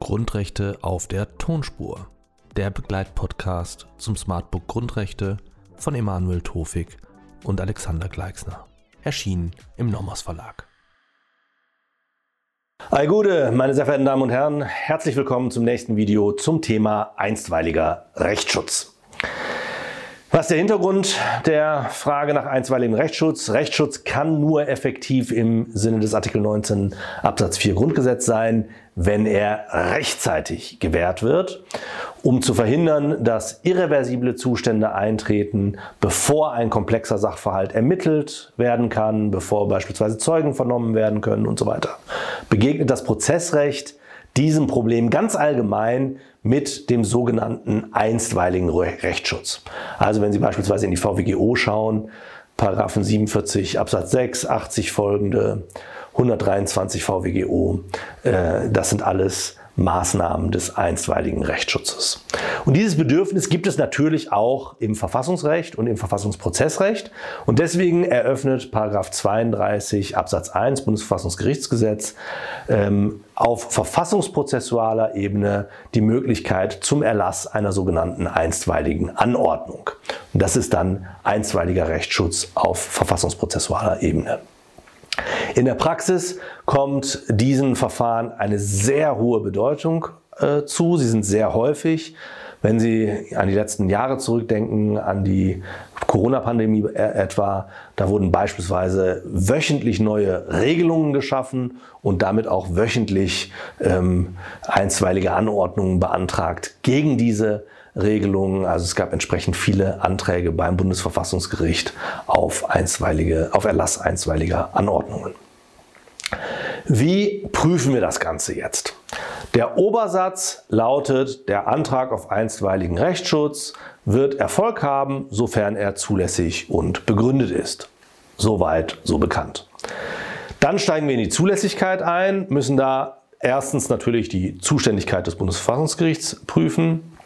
Grundrechte auf der Tonspur. Der Begleitpodcast zum Smartbook Grundrechte von Emanuel Tofik und Alexander Gleixner. Erschienen im Nomos Verlag. All Gute, meine sehr verehrten Damen und Herren, herzlich willkommen zum nächsten Video zum Thema einstweiliger Rechtsschutz. Was ist der Hintergrund der Frage nach einstweiligem Rechtsschutz? Rechtsschutz kann nur effektiv im Sinne des Artikel 19 Absatz 4 Grundgesetz sein, wenn er rechtzeitig gewährt wird, um zu verhindern, dass irreversible Zustände eintreten, bevor ein komplexer Sachverhalt ermittelt werden kann, bevor beispielsweise Zeugen vernommen werden können und so weiter. Begegnet das Prozessrecht diesem Problem ganz allgemein mit dem sogenannten einstweiligen Rechtsschutz. Also wenn Sie beispielsweise in die VWGO schauen, Paragraphen 47 Absatz 6, 80 folgende, 123 VWGO, äh, das sind alles Maßnahmen des einstweiligen Rechtsschutzes. Und dieses Bedürfnis gibt es natürlich auch im Verfassungsrecht und im Verfassungsprozessrecht. Und deswegen eröffnet Paragraph 32 Absatz 1 Bundesverfassungsgerichtsgesetz ähm, auf verfassungsprozessualer Ebene die Möglichkeit zum Erlass einer sogenannten einstweiligen Anordnung. Und das ist dann einstweiliger Rechtsschutz auf verfassungsprozessualer Ebene. In der Praxis kommt diesen Verfahren eine sehr hohe Bedeutung äh, zu. Sie sind sehr häufig. Wenn Sie an die letzten Jahre zurückdenken, an die Corona-Pandemie etwa, da wurden beispielsweise wöchentlich neue Regelungen geschaffen und damit auch wöchentlich ähm, einstweilige Anordnungen beantragt gegen diese Regelungen. Also es gab entsprechend viele Anträge beim Bundesverfassungsgericht auf, einstweilige, auf Erlass einstweiliger Anordnungen. Wie prüfen wir das Ganze jetzt? Der Obersatz lautet, der Antrag auf einstweiligen Rechtsschutz wird Erfolg haben, sofern er zulässig und begründet ist. Soweit, so bekannt. Dann steigen wir in die Zulässigkeit ein, müssen da erstens natürlich die Zuständigkeit des Bundesverfassungsgerichts prüfen,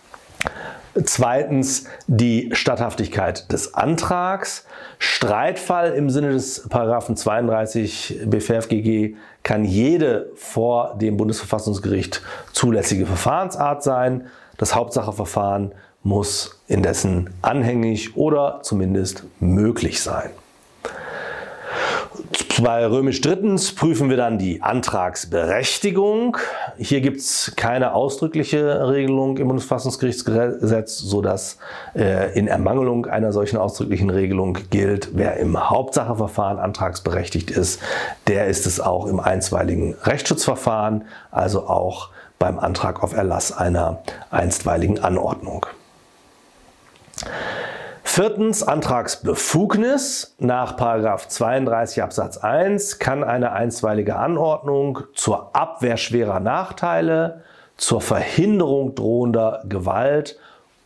Zweitens die Statthaftigkeit des Antrags. Streitfall im Sinne des Paragraphen 32 BFFGG kann jede vor dem Bundesverfassungsgericht zulässige Verfahrensart sein. Das Hauptsacheverfahren muss indessen anhängig oder zumindest möglich sein. Bei römisch drittens prüfen wir dann die Antragsberechtigung. Hier gibt es keine ausdrückliche Regelung im Bundesverfassungsgerichtsgesetz, sodass äh, in Ermangelung einer solchen ausdrücklichen Regelung gilt, wer im Hauptsacheverfahren antragsberechtigt ist, der ist es auch im einstweiligen Rechtsschutzverfahren, also auch beim Antrag auf Erlass einer einstweiligen Anordnung. Viertens, Antragsbefugnis. Nach 32 Absatz 1 kann eine einstweilige Anordnung zur Abwehr schwerer Nachteile, zur Verhinderung drohender Gewalt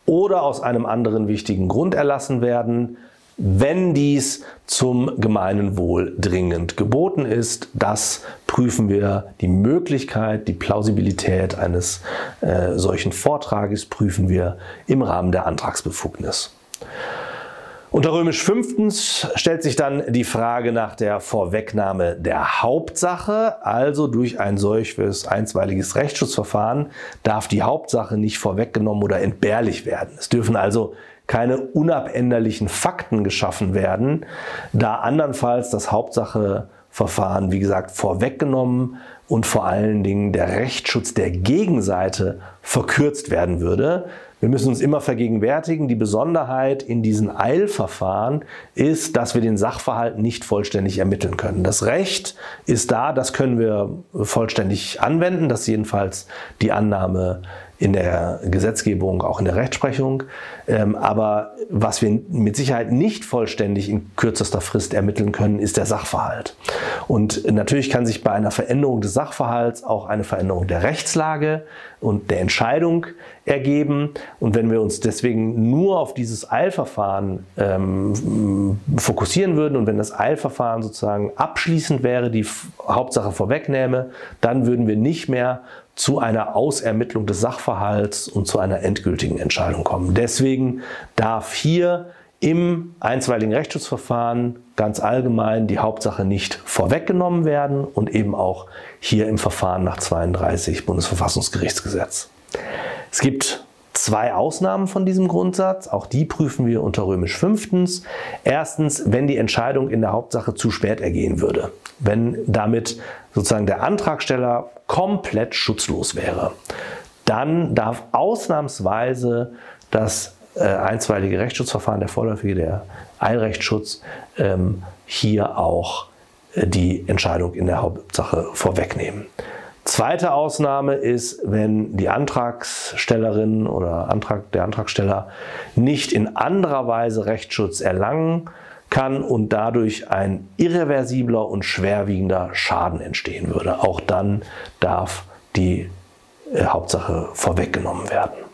oder aus einem anderen wichtigen Grund erlassen werden, wenn dies zum gemeinen Wohl dringend geboten ist. Das prüfen wir die Möglichkeit, die Plausibilität eines äh, solchen Vortrages prüfen wir im Rahmen der Antragsbefugnis. Unter römisch fünftens stellt sich dann die Frage nach der Vorwegnahme der Hauptsache. Also durch ein solches einstweiliges Rechtsschutzverfahren darf die Hauptsache nicht vorweggenommen oder entbehrlich werden. Es dürfen also keine unabänderlichen Fakten geschaffen werden, da andernfalls das Hauptsacheverfahren, wie gesagt, vorweggenommen und vor allen Dingen der Rechtsschutz der Gegenseite verkürzt werden würde. Wir müssen uns immer vergegenwärtigen, die Besonderheit in diesen Eilverfahren ist, dass wir den Sachverhalt nicht vollständig ermitteln können. Das Recht ist da, das können wir vollständig anwenden, das ist jedenfalls die Annahme in der Gesetzgebung, auch in der Rechtsprechung. Ähm, aber was wir mit Sicherheit nicht vollständig in kürzester Frist ermitteln können, ist der Sachverhalt. Und natürlich kann sich bei einer Veränderung des Sachverhalts auch eine Veränderung der Rechtslage und der Entscheidung ergeben. Und wenn wir uns deswegen nur auf dieses Eilverfahren ähm, fokussieren würden und wenn das Eilverfahren sozusagen abschließend wäre, die Hauptsache vorwegnähme, dann würden wir nicht mehr zu einer Ausermittlung des Sachverhalts und zu einer endgültigen Entscheidung kommen. Deswegen darf hier im einstweiligen Rechtsschutzverfahren ganz allgemein die Hauptsache nicht vorweggenommen werden und eben auch hier im Verfahren nach 32 Bundesverfassungsgerichtsgesetz. Es gibt zwei Ausnahmen von diesem Grundsatz, auch die prüfen wir unter römisch fünftens. Erstens, wenn die Entscheidung in der Hauptsache zu spät ergehen würde, wenn damit sozusagen der Antragsteller komplett schutzlos wäre, dann darf ausnahmsweise das äh, einstweilige Rechtsschutzverfahren, der vorläufige, der Eilrechtsschutz, ähm, hier auch äh, die Entscheidung in der Hauptsache vorwegnehmen. Zweite Ausnahme ist, wenn die Antragstellerin oder Antrag, der Antragsteller nicht in anderer Weise Rechtsschutz erlangen kann und dadurch ein irreversibler und schwerwiegender Schaden entstehen würde. Auch dann darf die äh, Hauptsache vorweggenommen werden.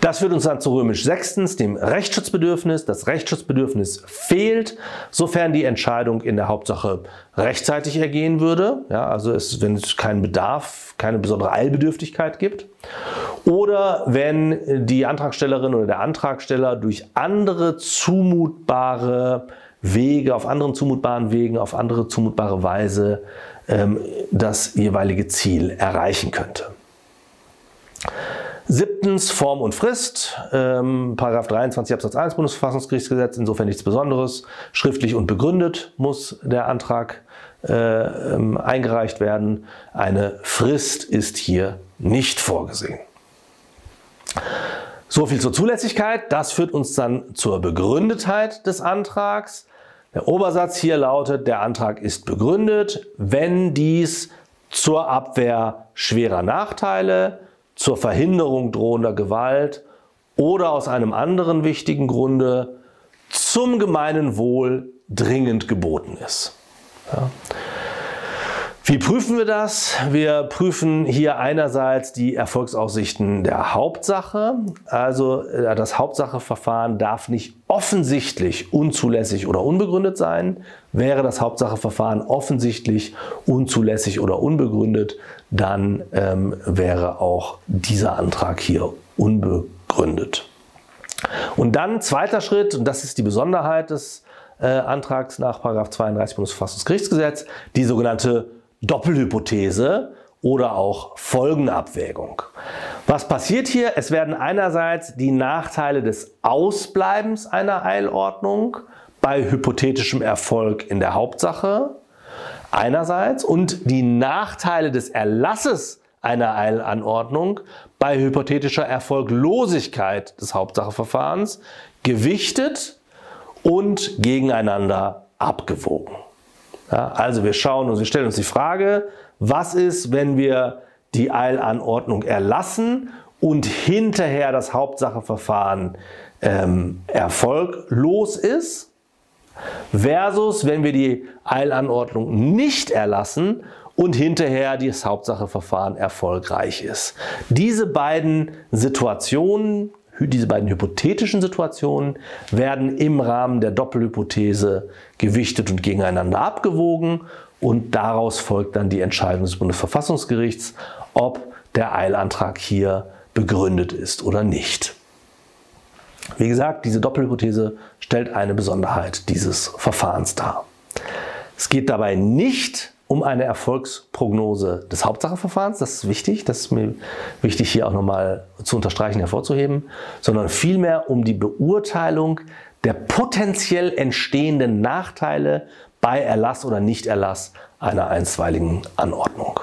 Das führt uns dann zu römisch sechstens, dem Rechtsschutzbedürfnis. Das Rechtsschutzbedürfnis fehlt, sofern die Entscheidung in der Hauptsache rechtzeitig ergehen würde. Ja, also es, wenn es keinen Bedarf, keine besondere Eilbedürftigkeit gibt. Oder wenn die Antragstellerin oder der Antragsteller durch andere zumutbare Wege, auf anderen zumutbaren Wegen, auf andere zumutbare Weise ähm, das jeweilige Ziel erreichen könnte. Siebtens Form und Frist, ähm, Paragraph 23 Absatz 1 Bundesverfassungsgerichtsgesetz, insofern nichts Besonderes. Schriftlich und begründet muss der Antrag äh, ähm, eingereicht werden. Eine Frist ist hier nicht vorgesehen. So viel zur Zulässigkeit. Das führt uns dann zur Begründetheit des Antrags. Der Obersatz hier lautet, der Antrag ist begründet, wenn dies zur Abwehr schwerer Nachteile, zur Verhinderung drohender Gewalt oder aus einem anderen wichtigen Grunde zum gemeinen Wohl dringend geboten ist. Ja. Wie prüfen wir das? Wir prüfen hier einerseits die Erfolgsaussichten der Hauptsache. Also äh, das Hauptsacheverfahren darf nicht offensichtlich unzulässig oder unbegründet sein. Wäre das Hauptsacheverfahren offensichtlich unzulässig oder unbegründet, dann ähm, wäre auch dieser Antrag hier unbegründet. Und dann zweiter Schritt, und das ist die Besonderheit des äh, Antrags nach 32 Bundesverfassungsgerichtsgesetz, die sogenannte Doppelhypothese oder auch Folgenabwägung. Was passiert hier? Es werden einerseits die Nachteile des Ausbleibens einer Eilordnung bei hypothetischem Erfolg in der Hauptsache einerseits und die Nachteile des Erlasses einer Eilanordnung bei hypothetischer Erfolglosigkeit des Hauptsacheverfahrens gewichtet und gegeneinander abgewogen. Ja, also wir schauen und wir stellen uns die Frage, was ist, wenn wir die Eilanordnung erlassen und hinterher das Hauptsacheverfahren ähm, erfolglos ist, versus wenn wir die Eilanordnung nicht erlassen und hinterher das Hauptsacheverfahren erfolgreich ist. Diese beiden Situationen diese beiden hypothetischen Situationen werden im Rahmen der Doppelhypothese gewichtet und gegeneinander abgewogen und daraus folgt dann die Entscheidung des Bundesverfassungsgerichts, ob der Eilantrag hier begründet ist oder nicht. Wie gesagt, diese Doppelhypothese stellt eine Besonderheit dieses Verfahrens dar. Es geht dabei nicht um eine Erfolgsprognose des Hauptsacheverfahrens, das ist wichtig, das ist mir wichtig hier auch nochmal zu unterstreichen, hervorzuheben, sondern vielmehr um die Beurteilung der potenziell entstehenden Nachteile bei Erlass oder Nichterlass einer einstweiligen Anordnung.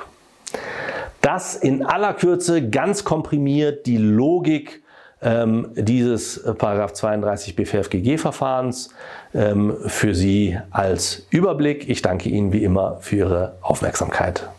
Das in aller Kürze ganz komprimiert die Logik ähm, dieses äh, 32 BFFGG-Verfahrens ähm, für Sie als Überblick. Ich danke Ihnen wie immer für Ihre Aufmerksamkeit.